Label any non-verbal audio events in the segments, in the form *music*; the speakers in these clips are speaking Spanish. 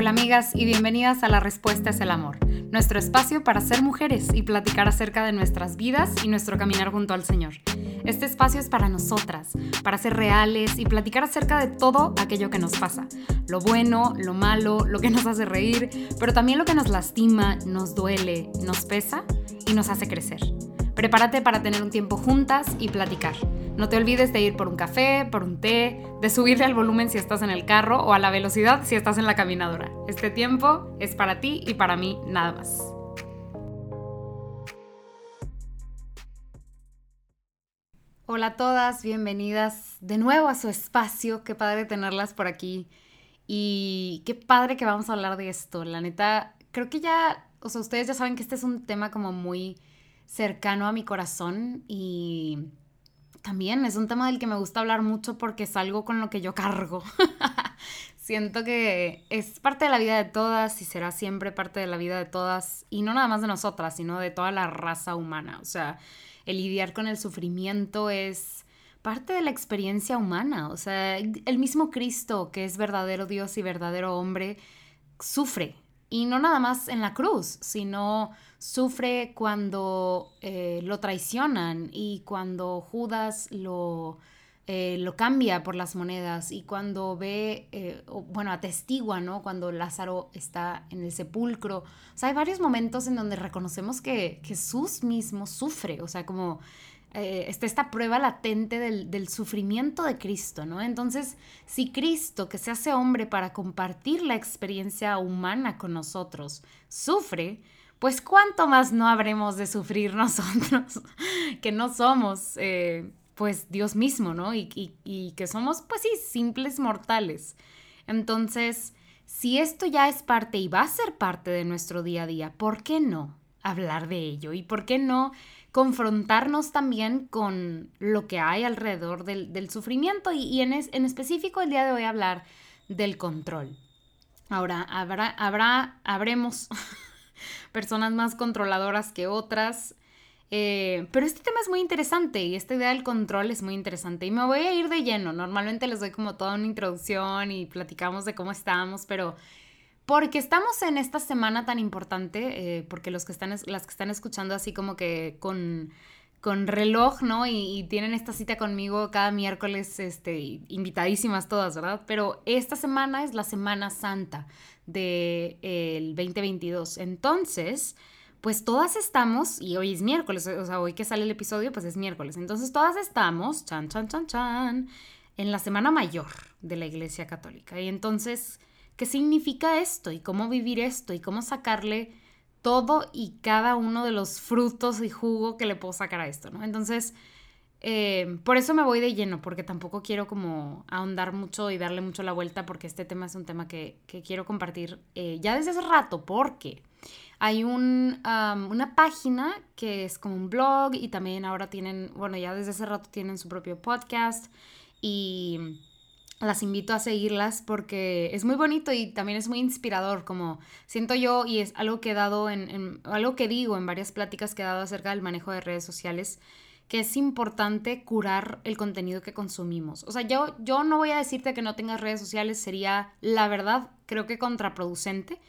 Hola amigas y bienvenidas a La Respuesta es el Amor, nuestro espacio para ser mujeres y platicar acerca de nuestras vidas y nuestro caminar junto al Señor. Este espacio es para nosotras, para ser reales y platicar acerca de todo aquello que nos pasa, lo bueno, lo malo, lo que nos hace reír, pero también lo que nos lastima, nos duele, nos pesa y nos hace crecer. Prepárate para tener un tiempo juntas y platicar. No te olvides de ir por un café, por un té, de subirle al volumen si estás en el carro o a la velocidad si estás en la caminadora. Este tiempo es para ti y para mí nada más. Hola a todas, bienvenidas de nuevo a su espacio. Qué padre tenerlas por aquí. Y qué padre que vamos a hablar de esto. La neta, creo que ya, o sea, ustedes ya saben que este es un tema como muy cercano a mi corazón y también es un tema del que me gusta hablar mucho porque es algo con lo que yo cargo. *laughs* Siento que es parte de la vida de todas y será siempre parte de la vida de todas y no nada más de nosotras, sino de toda la raza humana. O sea, el lidiar con el sufrimiento es parte de la experiencia humana. O sea, el mismo Cristo, que es verdadero Dios y verdadero hombre, sufre y no nada más en la cruz, sino sufre cuando eh, lo traicionan y cuando Judas lo, eh, lo cambia por las monedas y cuando ve, eh, bueno, atestigua, ¿no? Cuando Lázaro está en el sepulcro. O sea, hay varios momentos en donde reconocemos que Jesús mismo sufre, o sea, como eh, está esta prueba latente del, sufrimiento de Cristo, ¿no? Entonces, si Cristo, que se hace hombre para compartir la experiencia humana con nosotros, sufre, pues cuánto más no habremos de sufrir *laughs* nosotros, que no somos, eh, pues, Dios mismo, ¿no? Y, y que somos, pues sí, simples mortales. Entonces, si esto ya es parte y va a ser parte de nuestro día a día, ¿por qué no hablar de ello? ¿Y por qué no confrontarnos también con lo que hay alrededor del, sufrimiento y, en, en, específico el día de hoy hablar del control. Ahora, habrá, habrá, habremos *laughs* personas más controladoras que otras, eh, pero este tema es muy interesante y esta idea del control es muy interesante y me voy a ir de lleno. Normalmente les doy como toda una introducción y platicamos de cómo estamos, pero porque estamos en esta semana tan importante, eh, porque los que están, las que están escuchando así como que con, con reloj, ¿no? Y, tienen esta cita conmigo cada miércoles, este, invitadísimas todas, ¿verdad? Pero esta semana es la Semana Santa del de, 2022. Entonces, pues todas estamos, y hoy es miércoles, o sea, hoy que sale el episodio, pues es miércoles. Entonces todas estamos, chan, chan, chan, chan, en la Semana Mayor de la Iglesia Católica. Y entonces qué significa esto y cómo vivir esto y cómo sacarle todo y cada uno de los frutos y jugo que le puedo sacar a esto, ¿no? Entonces, eh, por eso me voy de lleno, porque tampoco quiero como ahondar mucho y darle mucho la vuelta, porque este tema es un tema que, quiero compartir eh, ya desde hace rato, porque hay un, una página que es como un blog y también ahora tienen, bueno, ya desde hace rato tienen su propio podcast y las invito a seguirlas porque es muy bonito y también es muy inspirador, como siento yo, y es algo que he dado en, algo que digo en varias pláticas que he dado acerca del manejo de redes sociales, que es importante curar el contenido que consumimos. O sea, yo, yo no voy a decirte que no tengas redes sociales, sería la verdad, creo que contraproducente.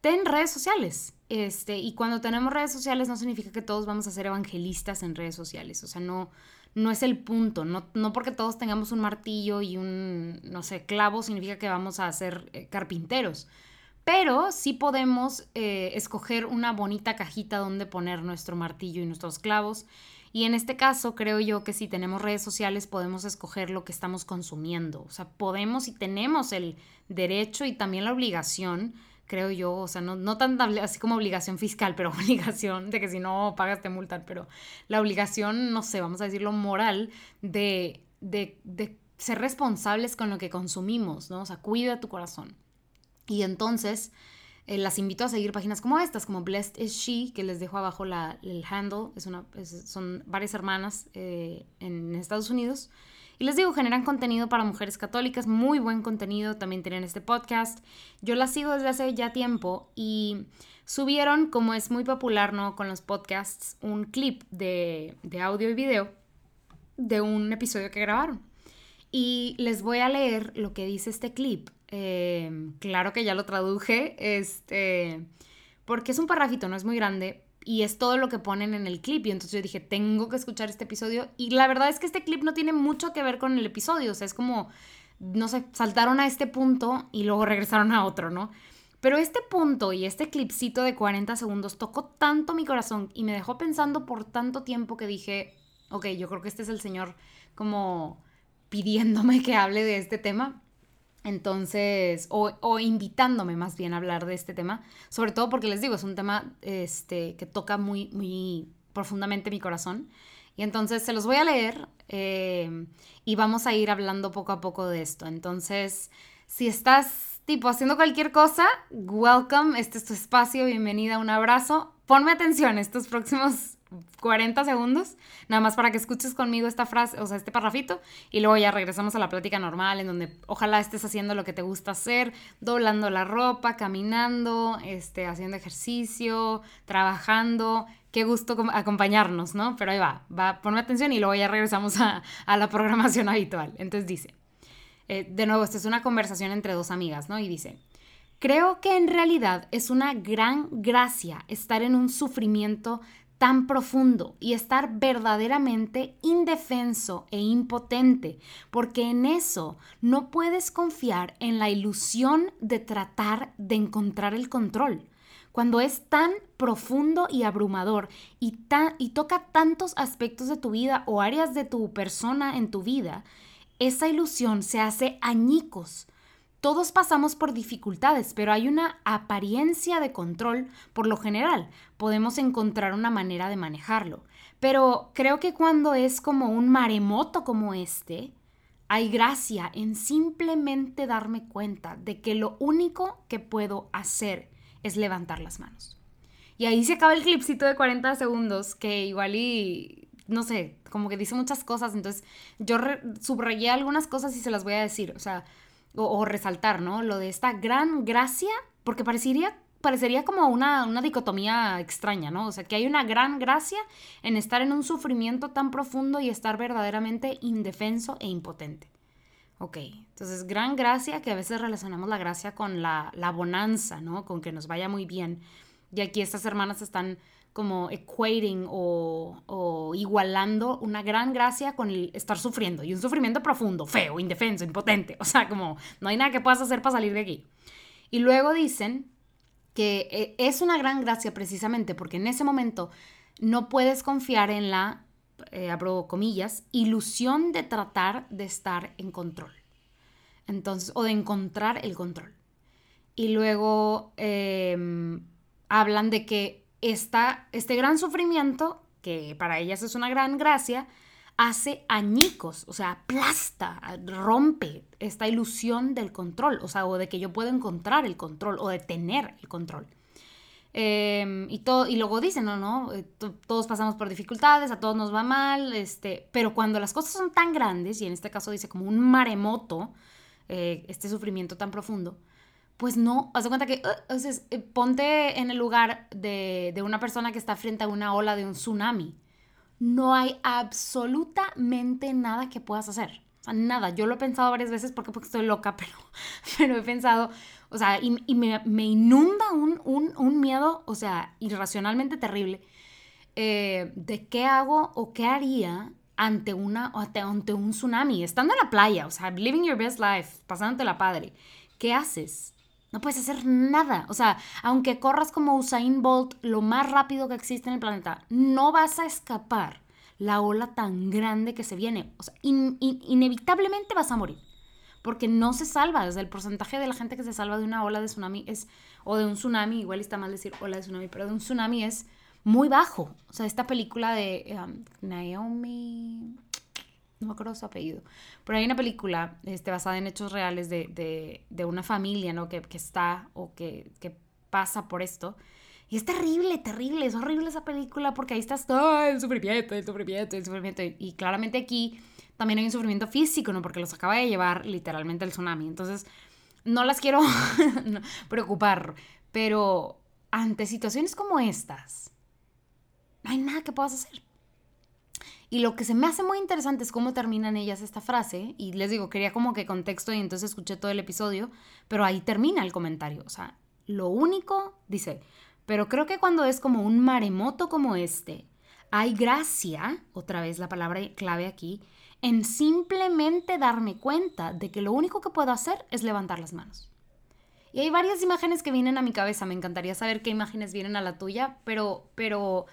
Ten redes sociales. Este, y cuando tenemos redes sociales no significa que todos vamos a ser evangelistas en redes sociales. O sea, no, no es el punto, no, no, porque todos tengamos un martillo y un, no sé, clavo significa que vamos a ser eh, carpinteros. Pero sí podemos eh, escoger una bonita cajita donde poner nuestro martillo y nuestros clavos. Y en este caso creo yo que si tenemos redes sociales podemos escoger lo que estamos consumiendo. O sea, podemos y tenemos el derecho y también la obligación creo yo, o sea, no, no tan así como obligación fiscal, pero *laughs* obligación de que si no pagas te multan, pero la obligación, no sé, vamos a decirlo, moral de, de, de ser responsables con lo que consumimos, ¿no? O sea, cuida tu corazón. Y entonces, eh, las invito a seguir páginas como estas, como Blessed is She, que les dejo abajo la, el handle, es una, son varias hermanas eh, en Estados Unidos y les digo, generan contenido para mujeres católicas, muy buen contenido, también tienen este podcast. Yo las sigo desde hace ya tiempo y subieron, como es muy popular, ¿no? Con los podcasts, un clip de, de audio y video de un episodio que grabaron. Y les voy a leer lo que dice este clip Em, claro que ya lo traduje, este, porque es un parrafito, no es muy grande, y es todo lo que ponen en el clip. Y entonces yo dije, tengo que escuchar este episodio. Y la verdad es que este clip no tiene mucho que ver con el episodio. O sea, es como, no sé, saltaron a este punto y luego regresaron a otro, ¿no? Pero este punto y este clipcito de 40 segundos tocó tanto mi corazón y me dejó pensando por tanto tiempo que dije, ok, yo creo que este es el Señor como pidiéndome que hable de este tema. Entonces, o, invitándome más bien a hablar de este tema, sobre todo porque les digo, es un tema este, que toca muy, muy profundamente mi corazón. Y entonces se los voy a leer eh, y vamos a ir hablando poco a poco de esto. Entonces, si estás tipo haciendo cualquier cosa, welcome, este es tu espacio, bienvenida, un abrazo. Ponme atención estos próximos 40 segundos, nada más para que escuches conmigo esta frase, o sea, este parrafito, y luego ya regresamos a la plática normal, en donde ojalá estés haciendo lo que te gusta hacer, doblando la ropa, caminando, este, haciendo ejercicio, trabajando. Qué gusto acompañarnos, ¿no? Pero ahí va, va, ponme atención y luego ya regresamos a, la programación *laughs* habitual. Entonces dice, eh, de nuevo, esta es una conversación entre dos amigas, ¿no? Y dice, Creo que en realidad es una gran gracia estar en un sufrimiento tan profundo y estar verdaderamente indefenso e impotente, porque en eso no puedes confiar en la ilusión de tratar de encontrar el control. Cuando es tan profundo y abrumador y, y toca tantos aspectos de tu vida o áreas de tu persona en tu vida, esa ilusión se hace añicos todos pasamos por dificultades, pero hay una apariencia de control por lo general. Podemos encontrar una manera de manejarlo. Pero creo que cuando es como un maremoto como este, hay gracia en simplemente darme cuenta de que lo único que puedo hacer es levantar las manos. Y ahí se acaba el clipcito de 40 segundos, que igual y, no sé, como que dice muchas cosas, entonces yo subrayé algunas cosas y se las voy a decir. O sea, o, resaltar, ¿no? Lo de esta gran gracia, porque parecería, parecería como una, una dicotomía extraña, ¿no? O sea, que hay una gran gracia en estar en un sufrimiento tan profundo y estar verdaderamente indefenso e impotente. Ok, entonces gran gracia, que a veces relacionamos la gracia con la, la bonanza, ¿no? Con que nos vaya muy bien. Y aquí estas hermanas están como equating o, igualando una gran gracia con el estar sufriendo y un sufrimiento profundo, feo, indefenso, impotente. O sea, como no hay nada que puedas hacer para salir de aquí. Y luego dicen que eh, es una gran gracia precisamente porque en ese momento no puedes confiar en la, eh, comillas, ilusión de tratar de estar en control. Entonces, o de encontrar el control. Y luego em, hablan de que este gran sufrimiento, que para ellas es una gran gracia, hace añicos, o sea, aplasta, rompe esta ilusión del control, o sea, o de que yo puedo encontrar el control o de tener el control. Em, y, todo, y luego dicen, no, no, eh, todos pasamos por dificultades, a todos nos va mal, este, pero cuando las cosas son tan grandes, y en este caso dice como un maremoto, eh, este sufrimiento tan profundo, pues no, haz de cuenta que, uh, ponte en el lugar de, de, una persona que está frente a una ola de un tsunami. No hay absolutamente nada que puedas hacer. O sea, nada. Yo lo he pensado varias veces porque, porque estoy loca, *laughs* pero, he pensado, o sea, y, me, inunda un, miedo, o sea, irracionalmente terrible, eh, de qué hago o qué haría ante, una, ante un tsunami, estando en la playa, o sea, living your best life, pasándote la padre. ¿Qué haces? No puedes hacer nada. O sea, aunque corras como Usain Bolt, lo más rápido que existe en el planeta, no vas a escapar la ola tan grande que se viene. O sea, inevitablemente vas a morir. Porque no se salva. Desde el porcentaje de la gente que se salva de una ola de tsunami es, o de un tsunami, igual está mal decir ola de tsunami, pero de un tsunami es muy bajo. O sea, esta película de um, Naomi, no me acuerdo su apellido, pero hay una película este, basada en hechos reales de, una familia, ¿no? Que, está o que, pasa por esto. Y es terrible, terrible, es horrible esa película porque ahí estás todo el sufrimiento, el sufrimiento, el sufrimiento. Y, claramente aquí también hay un sufrimiento físico, ¿no? Porque los acaba de llevar literalmente el tsunami. Entonces, no las quiero *laughs* preocupar, pero ante situaciones como estas, no hay nada que puedas hacer. Y lo que se me hace muy interesante es cómo terminan ellas esta frase. Y les digo, quería como que contexto y entonces escuché todo el episodio, pero ahí termina el comentario. O sea, lo único, dice, pero creo que cuando es como un maremoto como este, hay gracia, otra vez la palabra clave aquí, en simplemente darme cuenta de que lo único que puedo hacer es levantar las manos. Y hay varias imágenes que vienen a mi cabeza, me encantaría saber qué imágenes vienen a la tuya, pero, pero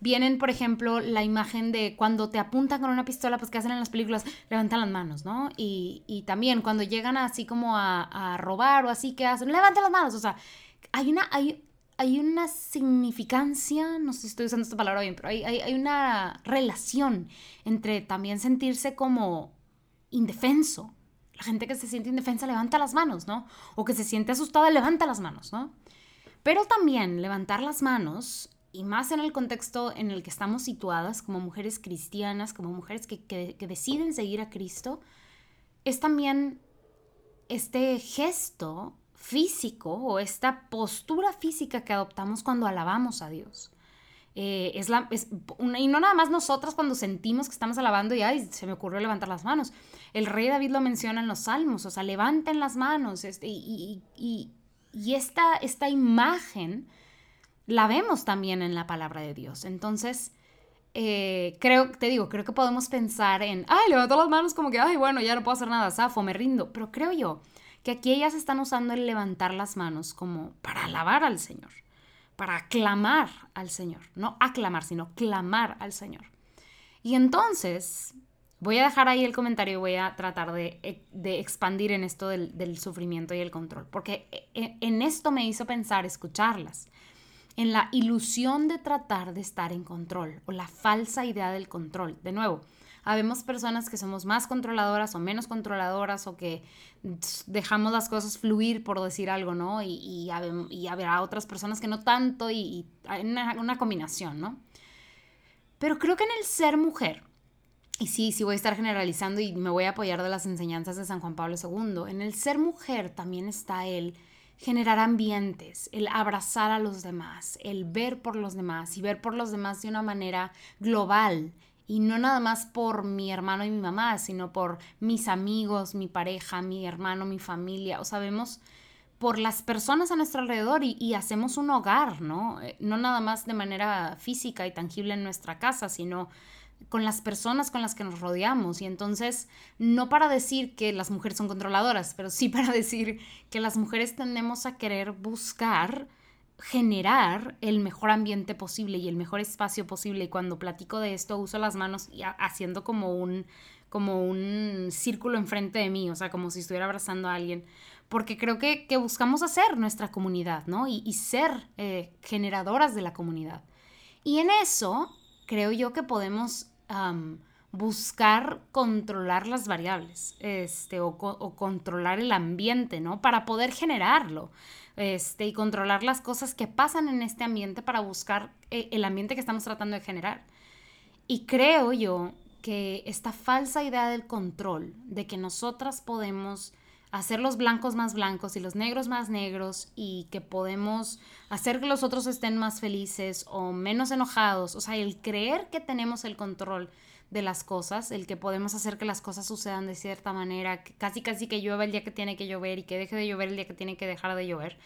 vienen, por ejemplo, la imagen de cuando te apuntan con una pistola, pues que hacen en las películas, levantan las manos, ¿no? Y, y también cuando llegan así como a, robar o así, ¿qué hacen? Levantan las manos, o sea, hay una, hay, hay una significancia, no sé si estoy usando esta palabra bien, pero hay, hay, hay una relación entre también sentirse como indefenso. La gente que se siente indefensa levanta las manos, ¿no? O que se siente asustada levanta las manos, ¿no? Pero también levantar las manos y más en el contexto en el que estamos situadas como mujeres cristianas, como mujeres que, que, deciden seguir a Cristo, es también este gesto físico o esta postura física que adoptamos cuando alabamos a Dios. Eh, es la, es una, y no nada más nosotras cuando sentimos que estamos alabando y ay, se me ocurrió levantar las manos. El rey David lo menciona en los salmos, o sea, levanten las manos. Este, y, y, y esta, esta imagen la vemos también en la palabra de Dios. Entonces, eh, creo, te digo, creo que podemos pensar en, ay, levanto las manos como que, ay, bueno, ya no puedo hacer nada, zafo, me rindo. Pero creo yo que aquí ellas están usando el levantar las manos como para alabar al Señor, para clamar al Señor. No aclamar, sino clamar al Señor. Y entonces, voy a dejar ahí el comentario y voy a tratar de, de expandir en esto del, del, sufrimiento y el control, porque e, en esto me hizo pensar escucharlas en la ilusión de tratar de estar en control o la falsa idea del control. De nuevo, habemos personas que somos más controladoras o menos controladoras o que dejamos las cosas fluir por decir algo, ¿no? Y, y, y habrá otras personas que no tanto y, y una, combinación, ¿no? Pero creo que en el ser mujer, y sí, sí voy a estar generalizando y me voy a apoyar de las enseñanzas de San Juan Pablo II, en el ser mujer también está el generar ambientes, el abrazar a los demás, el ver por los demás y ver por los demás de una manera global y no nada más por mi hermano y mi mamá, sino por mis amigos, mi pareja, mi hermano, mi familia, o sabemos por las personas a nuestro alrededor y, y, hacemos un hogar, ¿no? Eh, no nada más de manera física y tangible en nuestra casa, sino con las personas con las que nos rodeamos. Y entonces, no para decir que las mujeres son controladoras, pero sí para *laughs* decir que las mujeres tendemos a querer buscar generar el mejor ambiente posible y el mejor espacio posible. Y cuando platico de esto, uso las manos y haciendo como un, como un círculo enfrente de mí, o sea, como si estuviera abrazando a alguien. Porque creo que, que buscamos hacer nuestra comunidad, ¿no? Y, ser eh, generadoras de la comunidad. Y en eso creo yo que podemos buscar controlar las variables este, o, o, controlar el ambiente, ¿no? Para poder generarlo este, y controlar las cosas que pasan en este ambiente para buscar eh, el ambiente que estamos tratando de generar. Y creo yo que esta falsa idea del control, de que nosotras podemos hacer los blancos más blancos y los negros más negros y que podemos hacer que los otros estén más felices o menos enojados. O sea, el creer que tenemos el control de las cosas, el que podemos hacer que las cosas sucedan de cierta manera, casi casi que llueva el día que tiene que llover y que deje de llover el día que tiene que dejar de llover,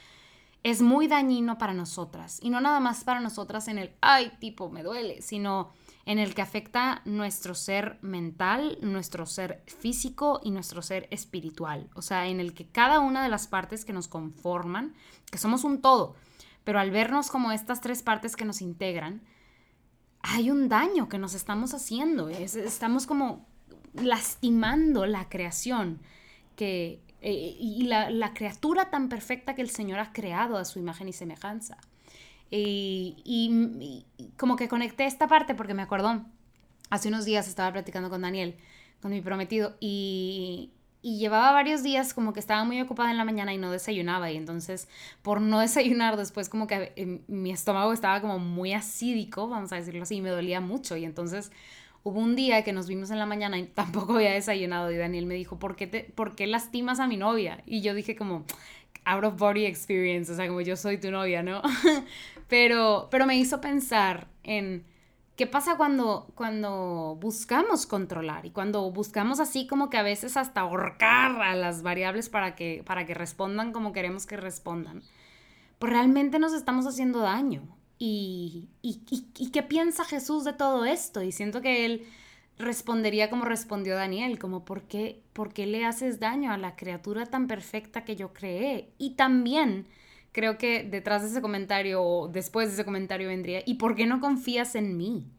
es muy dañino para nosotras. Y no nada más para nosotras en el, ay, tipo, me duele, sino en el que afecta nuestro ser mental, nuestro ser físico y nuestro ser espiritual. O sea, en el que cada una de las partes que nos conforman, que somos un todo, pero al vernos como estas tres partes que nos integran, hay un daño que nos estamos haciendo. estamos como lastimando la creación que, eh, y la, la criatura tan perfecta que el Señor ha creado a su imagen y semejanza. Y, como que conecté esta parte porque me acordó, hace unos días estaba platicando con Daniel, con mi prometido, y, llevaba varios días como que estaba muy ocupada en la mañana y no desayunaba y entonces por no *laughs* desayunar después como que eh, mi estómago estaba como muy acídico, vamos a decirlo así, y me dolía mucho y entonces hubo un día que nos vimos en la mañana y *laughs* tampoco había desayunado y Daniel me dijo, ¿por qué, te, ¿por lastimas a mi novia? Y yo dije como, out of body experience, o sea, como yo soy tu novia, ¿no? *laughs* pero, pero me hizo pensar en ¿Qué pasa cuando, cuando buscamos controlar y cuando buscamos así como que a veces hasta ahorcar a las variables para que, para que respondan como queremos que respondan? Pues realmente nos estamos haciendo daño. ¿Y, y, y, qué piensa Jesús de todo esto? Y siento que él respondería como respondió Daniel, como ¿por qué, ¿por qué le haces daño a la criatura tan perfecta que yo creé? Y también creo que detrás de ese comentario o después de ese comentario vendría, ¿y por qué no confías en mí?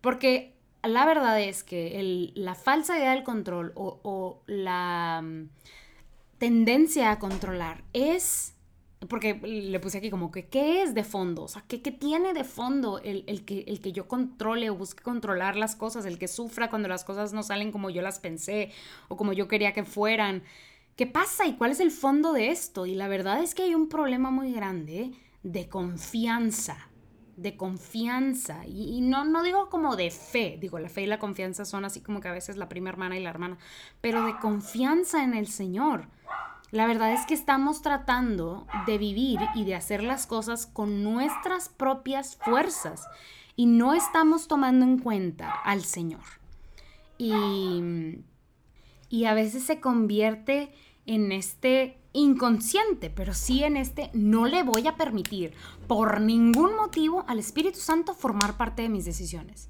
Porque la verdad es que la falsa idea del control o, la mm, tendencia a controlar es, porque le puse aquí como que, ¿qué es de fondo? O sea, ¿qué, tiene de fondo el, el, que, el que yo controle o busque controlar las cosas, el que sufra cuando las cosas no salen como yo las pensé o como yo quería que fueran? ¿Qué pasa y cuál es el fondo de esto? Y la verdad es que hay un problema muy grande de confianza, de confianza. Y, no, no digo como de fe, digo, la fe y la confianza son así como que a veces la prima hermana y la hermana, pero de confianza en el Señor. La verdad es que estamos tratando de vivir y de hacer las cosas con nuestras propias fuerzas y no estamos tomando en cuenta al Señor. Y y a veces se convierte en este inconsciente, pero sí en este no le voy a permitir por ningún motivo al Espíritu Santo formar parte de mis decisiones.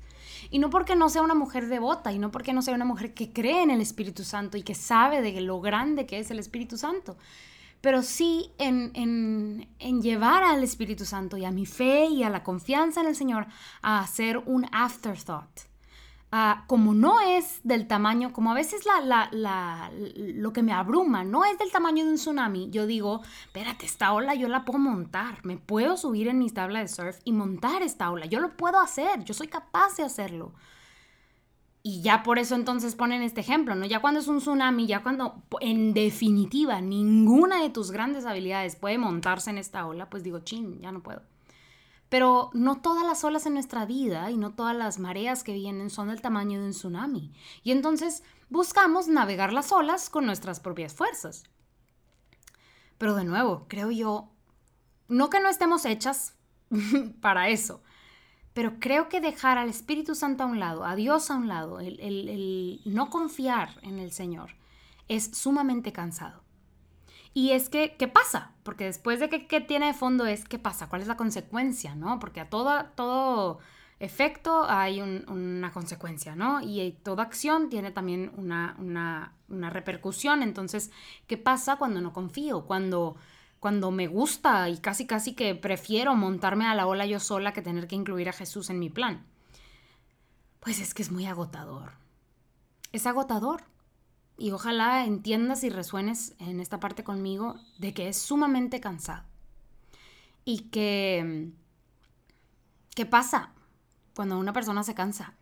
Y no porque no sea una mujer devota, y no porque no sea una mujer que cree en el Espíritu Santo y que sabe de lo grande que es el Espíritu Santo, pero sí en, en, en llevar al Espíritu Santo y a mi fe y a la confianza en el Señor a hacer un afterthought Como no es del tamaño, como a veces la, la, lo que me abruma no es del tamaño de un tsunami, yo digo, espérate, esta ola yo la puedo montar, me puedo subir en mis tablas de surf y montar esta ola, yo lo puedo hacer, yo soy capaz de hacerlo. Y ya por eso entonces ponen este ejemplo, ¿no? Ya cuando es un tsunami, ya cuando en definitiva ninguna de tus grandes habilidades puede montarse en esta ola, pues digo, chin, ya no puedo. Pero no todas las olas en nuestra vida y no todas las mareas que vienen son del tamaño de un tsunami. Y entonces buscamos navegar las olas con nuestras propias fuerzas. Pero de nuevo, creo yo, no que no estemos hechas *laughs* para eso, pero creo que dejar al Espíritu Santo a un lado, a Dios a un lado, el, el no confiar en el Señor, es sumamente cansado. Y es que, ¿qué pasa? Porque después de que, tiene de fondo es, ¿qué pasa? ¿Cuál es la consecuencia? ¿No? Porque a todo, todo efecto hay una consecuencia, ¿no? Y toda acción tiene también una, una, repercusión. Entonces, ¿qué pasa cuando no confío? Cuando, cuando me gusta y casi casi que prefiero montarme a la ola yo sola que tener que incluir a Jesús en mi plan. Pues es que es muy agotador. Es agotador y ojalá entiendas y resuenes en esta parte conmigo de que es sumamente cansado. Y que... ¿Qué pasa cuando una persona se cansa?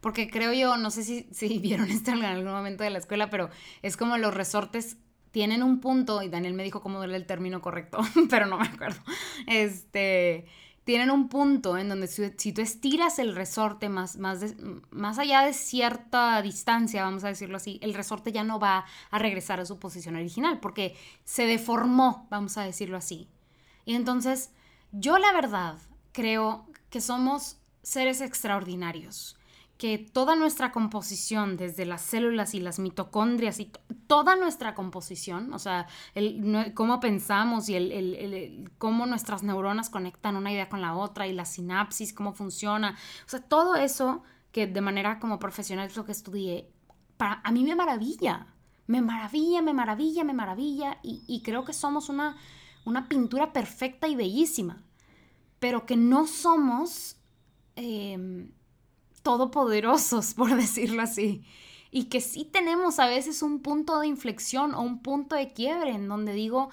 Porque creo yo, no sé si, *laughs* si vieron esto en algún momento de la escuela, pero es como los resortes tienen un punto, y Daniel me dijo cómo era el término correcto, *laughs* pero no me acuerdo. Este, tienen un punto en donde si, tú estiras el resorte más, más, más allá de cierta distancia, vamos a decirlo así, el resorte ya no va a regresar a su posición original porque se deformó, vamos a decirlo así. Y entonces, yo la verdad creo que somos seres extraordinarios que toda nuestra composición, desde las células y las mitocondrias y toda nuestra composición, o sea, el, cómo pensamos y el, cómo nuestras neuronas conectan una idea con la otra y la sinapsis, cómo funciona, o sea, todo eso que de manera como profesional es lo que estudié, para, a mí me maravilla, me maravilla, me maravilla, me maravilla y, creo que somos una, una pintura perfecta y bellísima, pero que no somos... Em, todopoderosos, *laughs* por decirlo así. Y que sí tenemos a veces un punto de inflexión o un punto de quiebre en donde digo,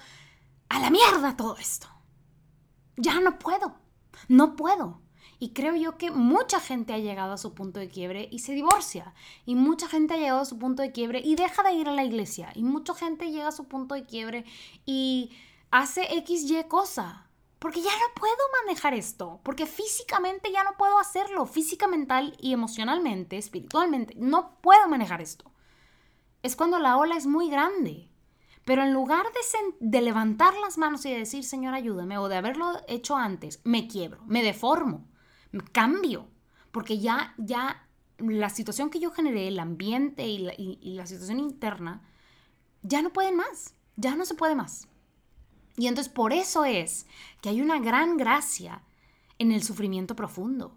a la mierda todo esto. Ya no puedo, no puedo. Y creo yo que mucha gente ha llegado a su punto de quiebre y se divorcia. Y mucha gente ha llegado a su punto de quiebre y deja de ir a la iglesia. Y mucha gente llega a su punto de quiebre y hace X, Y cosa porque ya no puedo manejar esto, porque físicamente ya no puedo hacerlo, física, mental y emocionalmente, espiritualmente, no puedo manejar esto. Es cuando la ola es muy grande. Pero en lugar de, levantar las manos y de decir, Señor, ayúdame, o de haberlo hecho antes, me quiebro, me deformo, me cambio, porque ya, ya la situación que yo generé, el ambiente y la, y la situación interna, ya no pueden más, ya no se puede más. Y entonces por eso es que hay una gran gracia en el sufrimiento profundo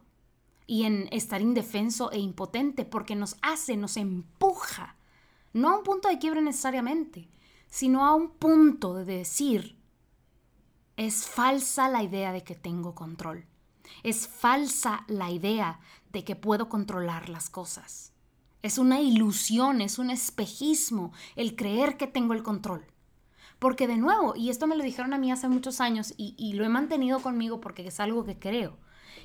y en estar indefenso e impotente porque nos hace, nos empuja, no a un punto de quiebre necesariamente, sino a un punto de decir, es falsa la idea de que tengo control. Es falsa la idea de que puedo controlar las cosas. Es una ilusión, es un espejismo el creer que tengo el control. Porque de nuevo, y esto me lo dijeron a mí hace muchos años y, lo he mantenido conmigo porque es algo que creo,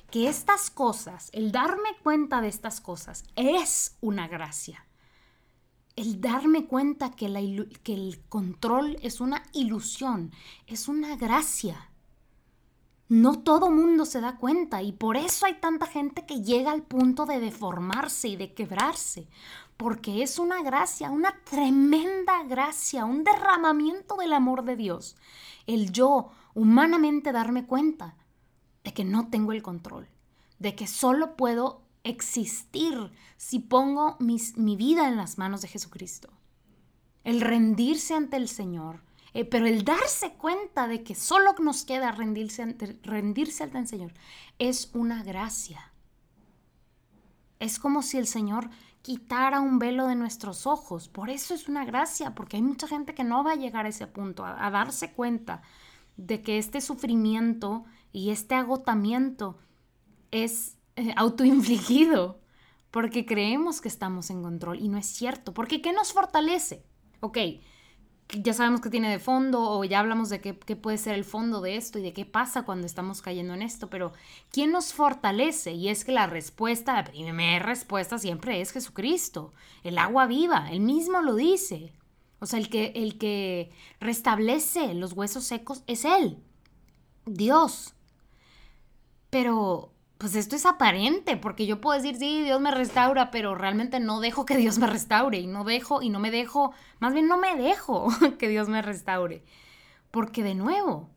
que estas cosas, el darme cuenta de estas cosas, es una gracia. El darme cuenta que, la, que el control es una ilusión, es una gracia. No todo mundo se da cuenta y por eso hay tanta gente que llega al punto de deformarse y de quebrarse, porque es una gracia, una tremenda gracia, un derramamiento del amor de Dios. El yo humanamente darme cuenta de que no tengo el control, de que solo puedo existir si pongo mi vida en las manos de Jesucristo. El rendirse ante el Señor, eh, pero el darse cuenta de que solo nos queda rendirse ante, rendirse ante el Señor es una gracia. Es como si el Señor quitara un velo de nuestros ojos. Por eso es una gracia, porque hay mucha gente que no va a llegar a ese punto, a darse cuenta de que este sufrimiento y este agotamiento es eh, autoinfligido, porque creemos que estamos en control y no es cierto, porque ¿qué nos fortalece? Ok, ya sabemos que tiene de fondo o ya hablamos de qué, qué, puede ser el fondo de esto y de qué pasa cuando estamos cayendo en esto, pero ¿quién nos fortalece? Y es que la respuesta, la primera respuesta siempre es Jesucristo, el agua viva, él mismo lo dice. O sea, el que, el que restablece los huesos secos es Él, Dios. Pero, pues esto es aparente, porque yo puedo decir, sí, Dios me restaura, pero realmente no dejo que Dios me restaure, y no dejo, y no me dejo, más bien no me dejo *laughs* que Dios me restaure. Porque de nuevo,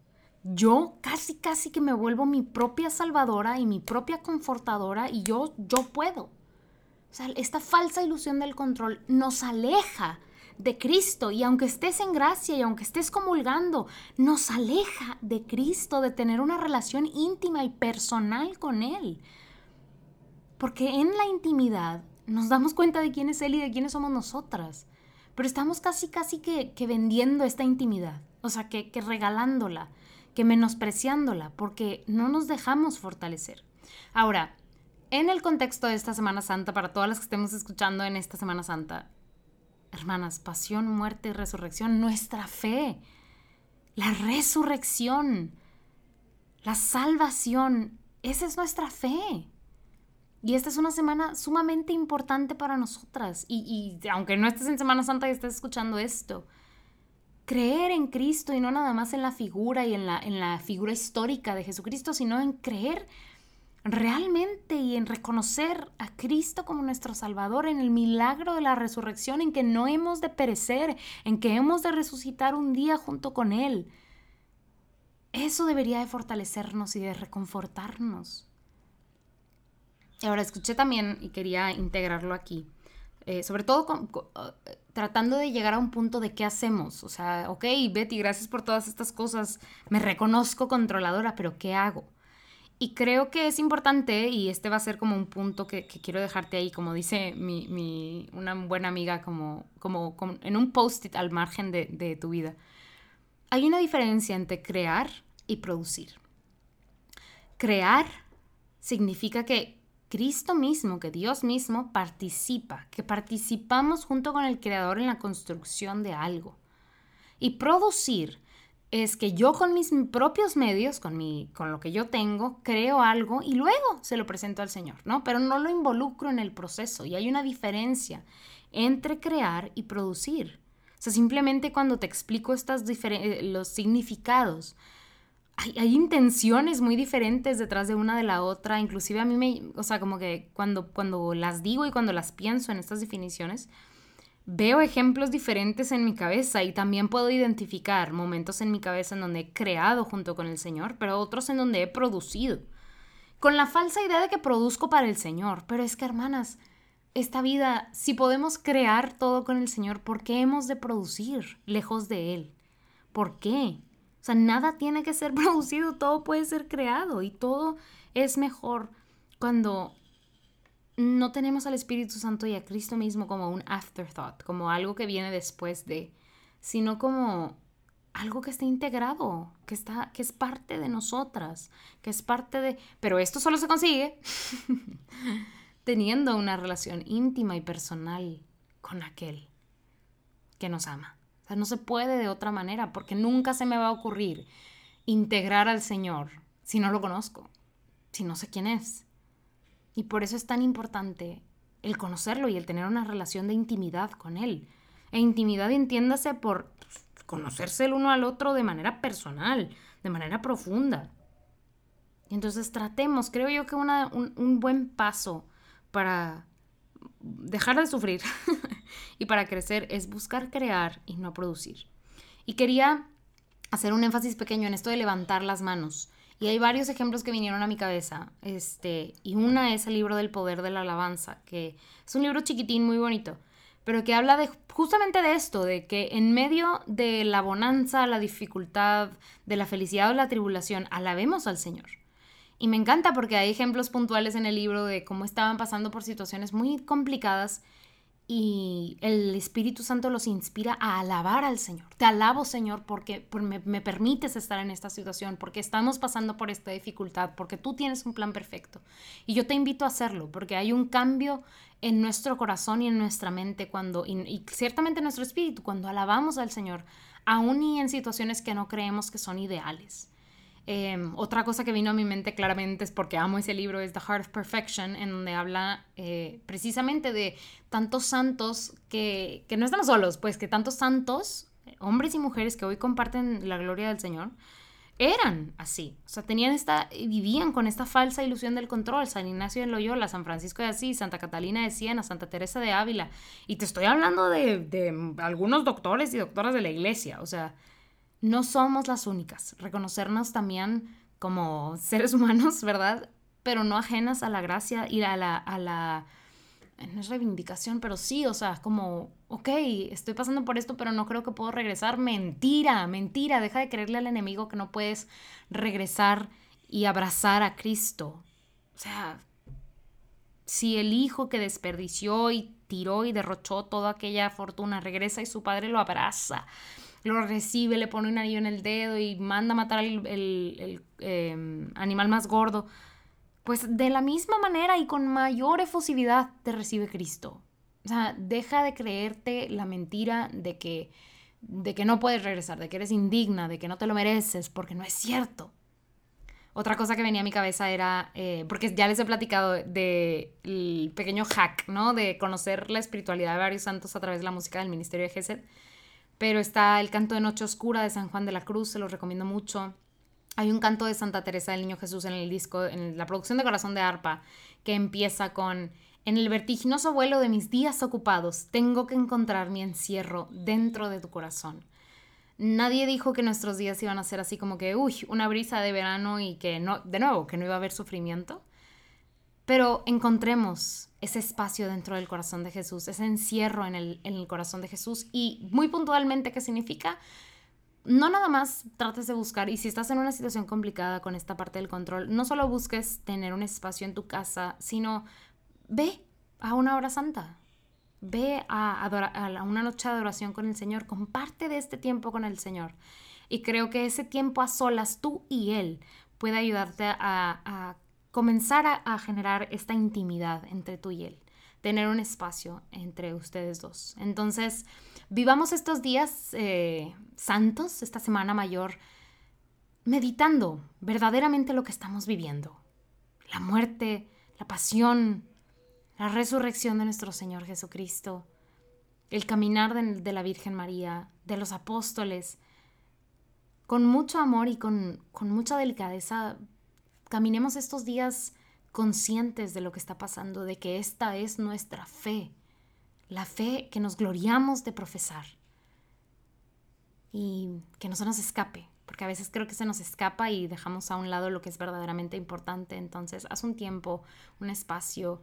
yo casi, casi que me vuelvo mi propia salvadora y mi propia confortadora, y yo, yo puedo. O sea, esta falsa ilusión del control nos aleja de Cristo y aunque estés en gracia y aunque estés comulgando, nos aleja de Cristo, de tener una relación íntima y personal con Él. Porque en la intimidad nos damos cuenta de quién es Él y de quiénes somos nosotras. Pero estamos casi, casi que, vendiendo esta intimidad, o sea, que, que regalándola, que menospreciándola, porque no nos dejamos fortalecer. Ahora, en el contexto de esta Semana Santa, para todas las que estemos escuchando en esta Semana Santa, hermanas, pasión, muerte y resurrección, nuestra fe, la resurrección, la salvación, esa es nuestra fe. Y esta es una semana sumamente importante para nosotras. Y, aunque no estés en Semana Santa y estés escuchando esto, creer en Cristo y no nada más en la figura y en la, en la figura histórica de Jesucristo, sino en creer realmente y en reconocer a Cristo como nuestro Salvador, en el milagro de la resurrección, en que no hemos de perecer, en que hemos de resucitar un día junto con Él. Eso debería de fortalecernos y de reconfortarnos. Ahora escuché también, y quería integrarlo aquí, eh, sobre todo eh, tratando de llegar a un punto de qué hacemos. O sea, ok, Betty, gracias por todas estas cosas, me reconozco controladora, pero ¿qué hago? Y creo que es importante, y este va a ser como un punto que, quiero dejarte ahí, como dice mi, mi, una buena amiga, como, como, en un post-it al margen de, de tu vida. Hay una diferencia entre crear y producir. Crear significa que Cristo mismo, que Dios mismo participa, que participamos junto con el Creador en la construcción de algo. Y producir es que yo con mis propios medios, con, mi, con lo que yo tengo, creo algo y luego se lo presento al Señor, ¿no? Pero no lo involucro en el proceso y hay una diferencia entre crear y producir. O sea, simplemente cuando te explico estas eh, los significados, hay, hay, intenciones muy diferentes detrás de una de la otra, inclusive a mí me, o sea, como que cuando, cuando las digo y cuando las pienso en estas definiciones, veo ejemplos diferentes en mi cabeza y también puedo identificar momentos en mi cabeza en donde he creado junto con el Señor, pero otros en donde he producido. con la falsa idea de que produzco para el Señor. Pero es que, hermanas, esta vida, si podemos crear todo con el Señor, ¿por qué hemos de producir lejos de Él? ¿Por qué? O sea, nada tiene que ser *laughs* producido, todo puede ser creado y todo es mejor cuando no tenemos al Espíritu Santo y a Cristo mismo como un afterthought, como algo que viene después de, sino como algo que está integrado, que está que es parte de nosotras, que es parte de, pero esto solo se consigue *laughs* teniendo una relación íntima y personal con aquel que nos ama. O sea, no se puede de otra manera porque nunca se me va a ocurrir integrar al Señor si no lo conozco, si no sé quién es. Y por eso es tan importante el conocerlo y el tener una relación de intimidad con Él. E intimidad entiéndase por conocerse el uno al otro de manera personal, de manera profunda. Y entonces tratemos, creo yo que un, un buen paso para dejar de sufrir *laughs* y para crecer es buscar crear y no producir. Y quería hacer un énfasis pequeño en esto de levantar las manos. Y hay varios ejemplos que vinieron a mi cabeza. Este, y una es el libro del poder de la alabanza, que es un libro chiquitín muy bonito, pero que habla de justamente de esto, de que en medio de la bonanza, la dificultad, de la felicidad o la tribulación, alabemos al Señor. Y me encanta porque hay ejemplos puntuales en el libro de cómo estaban pasando por situaciones muy complicadas y el Espíritu Santo los inspira a alabar al Señor. Te alabo, Señor, porque me, me, permites estar en esta situación, porque estamos pasando por esta dificultad, porque tú tienes un plan perfecto. Y yo te invito a hacerlo, porque hay un cambio en nuestro corazón y en nuestra mente cuando, y, ciertamente en nuestro espíritu, cuando alabamos al Señor, aún y en situaciones que no creemos que son ideales. Em, otra cosa que vino a mi mente claramente es porque amo ese libro, es The Heart of Perfection, en donde habla eh, precisamente de tantos santos que, que, no estamos solos, pues que tantos santos, hombres y mujeres que hoy comparten la gloria del Señor, eran así. O sea, tenían esta, vivían con esta falsa ilusión del control. San Ignacio de Loyola, San Francisco de Asís, Santa Catalina de Siena, Santa Teresa de Ávila. Y te estoy hablando de, de algunos doctores y doctoras de la iglesia. O sea, no somos las únicas. Reconocernos también como seres *laughs* humanos, ¿verdad? Pero no ajenas a la gracia y a la, a la no es reivindicación, pero sí, o sea, como, ok, estoy pasando por esto, pero no creo que puedo regresar. Mentira, mentira, deja de creerle al enemigo que no puedes regresar y abrazar a Cristo. O sea, si el hijo que desperdició y tiró y derrochó toda aquella fortuna regresa y su padre lo abraza lo recibe, le pone un anillo en el dedo y manda a matar al em, animal más gordo, pues de la misma manera y con mayor efusividad te recibe Cristo. O sea, deja de creerte la mentira de que, de que no puedes regresar, de que eres indigna, de que no te lo mereces, porque no es cierto. Otra cosa que venía a mi cabeza era, eh, porque ya les he platicado del pequeño hack, ¿no? De conocer la espiritualidad de varios santos a través de la música del Ministerio de Gesed. Pero está el canto de Noche Oscura de San Juan de la Cruz, se los recomiendo mucho. Hay un canto de Santa Teresa del Niño Jesús en el disco, en la producción de Corazón de Arpa, que empieza con En el vertiginoso vuelo de mis días ocupados, tengo que encontrar mi encierro dentro de tu corazón. Nadie dijo que nuestros días iban a ser así como que, uy, una brisa de verano y que no, de nuevo, que no iba a haber sufrimiento. Pero encontremos ese espacio dentro del corazón de Jesús, ese encierro en el, corazón de Jesús y muy puntualmente qué significa. No nada más trates de buscar, y si estás en una situación complicada con esta parte del control, no solo busques tener un espacio en tu casa, sino ve a una hora santa, ve a, a una noche de adoración con el Señor, comparte de este tiempo con el Señor. Y creo que ese tiempo a solas, tú y Él, puede ayudarte a comenzar a, generar esta intimidad entre tú y él, tener un espacio entre ustedes dos. Entonces, vivamos estos días eh, santos, esta semana mayor, meditando verdaderamente lo que estamos viviendo. La muerte, la pasión, la resurrección de nuestro Señor Jesucristo, el caminar de, de la Virgen María, de los apóstoles, con mucho amor y con, con mucha delicadeza caminemos estos días conscientes de lo que está pasando, de que esta es nuestra fe, la fe que nos gloriamos de profesar y que no se nos escape, porque a veces creo que se nos escapa y dejamos a un lado lo que es verdaderamente importante. Entonces, haz un tiempo, un espacio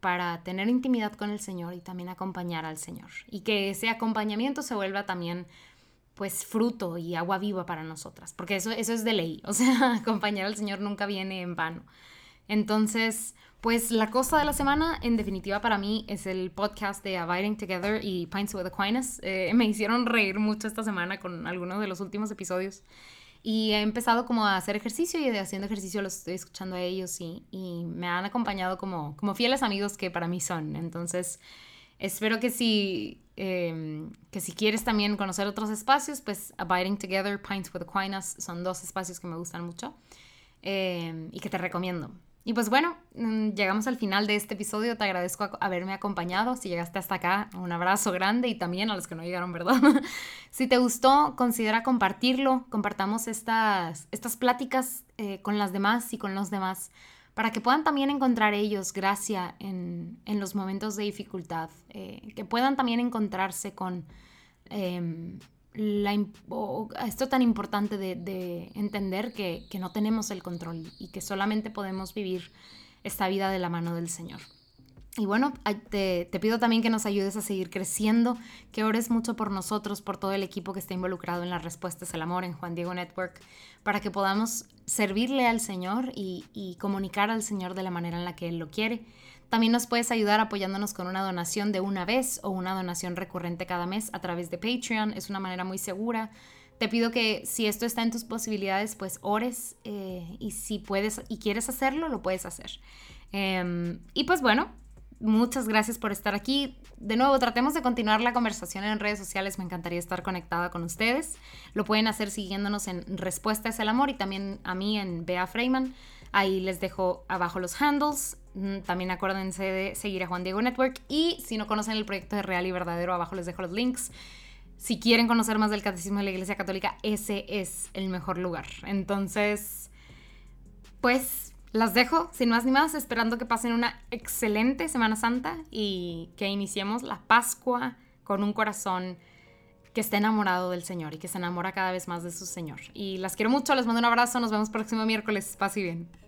para tener intimidad con el Señor y también acompañar al Señor. Y que ese acompañamiento se vuelva también pues fruto y agua viva para nosotras, porque eso, eso es de ley, *laughs* o sea, acompañar al Señor nunca viene en vano. Entonces, pues la cosa de la semana, en definitiva para mí, es el podcast de Abiding Together y Pints with Aquinas. Eh, me hicieron reír mucho esta semana con algunos de los últimos episodios. Y he empezado como a hacer ejercicio y haciendo ejercicio los estoy escuchando a ellos y, y me han acompañado como, como fieles amigos que para mí son. Entonces, espero que si, em, que si quieres también conocer otros espacios, pues Abiding Together, Pints with Aquinas son dos espacios que me gustan mucho em, y que te recomiendo. Y pues bueno, mm, llegamos al final de este episodio. Te agradezco haberme acompañado. Si llegaste hasta acá, un abrazo grande y también a los que no llegaron, ¿verdad? *laughs* si te gustó, considera compartirlo. Compartamos estas, estas pláticas eh, con las demás y con los demás para que puedan también encontrar ellos gracia en, en los momentos de dificultad, eh, que puedan también encontrarse con em, esto tan importante de, entender que, no tenemos el control y que solamente podemos vivir esta vida de la mano del Señor. Y bueno, te, te, pido también que nos ayudes a seguir creciendo, que ores mucho por nosotros, por todo el equipo que está involucrado en las respuestas al amor en Juan Diego Network, para que podamos servirle al Señor y, y comunicar al Señor de la manera en la que Él lo quiere. También nos puedes ayudar apoyándonos con una donación de una vez o una donación recurrente cada mes a través de Patreon. Es una manera muy segura. Te pido que si esto está en tus posibilidades, pues ores eh, y si puedes y quieres hacerlo, lo puedes hacer. Em, y pues bueno, muchas gracias por estar aquí. De nuevo, tratemos de continuar la conversación en redes sociales. Me encantaría estar conectada con ustedes. Lo pueden hacer siguiéndonos en Respuesta es el Amor y también a mí en Bea Freeman. Ahí les dejo abajo los handles. Mm, también acuérdense de seguir a Juan Diego Network. Y si no conocen el proyecto de Real y Verdadero, abajo les dejo los links. Si quieren conocer más del Catecismo de la Iglesia Católica, ese es el mejor lugar. Entonces, pues las dejo sin más ni más, esperando que pasen una excelente Semana Santa y que iniciemos la Pascua con un corazón que esté enamorado del Señor y que se enamora cada vez más de su Señor. Y las quiero mucho, les mando un abrazo, nos vemos próximo miércoles, paz y bien.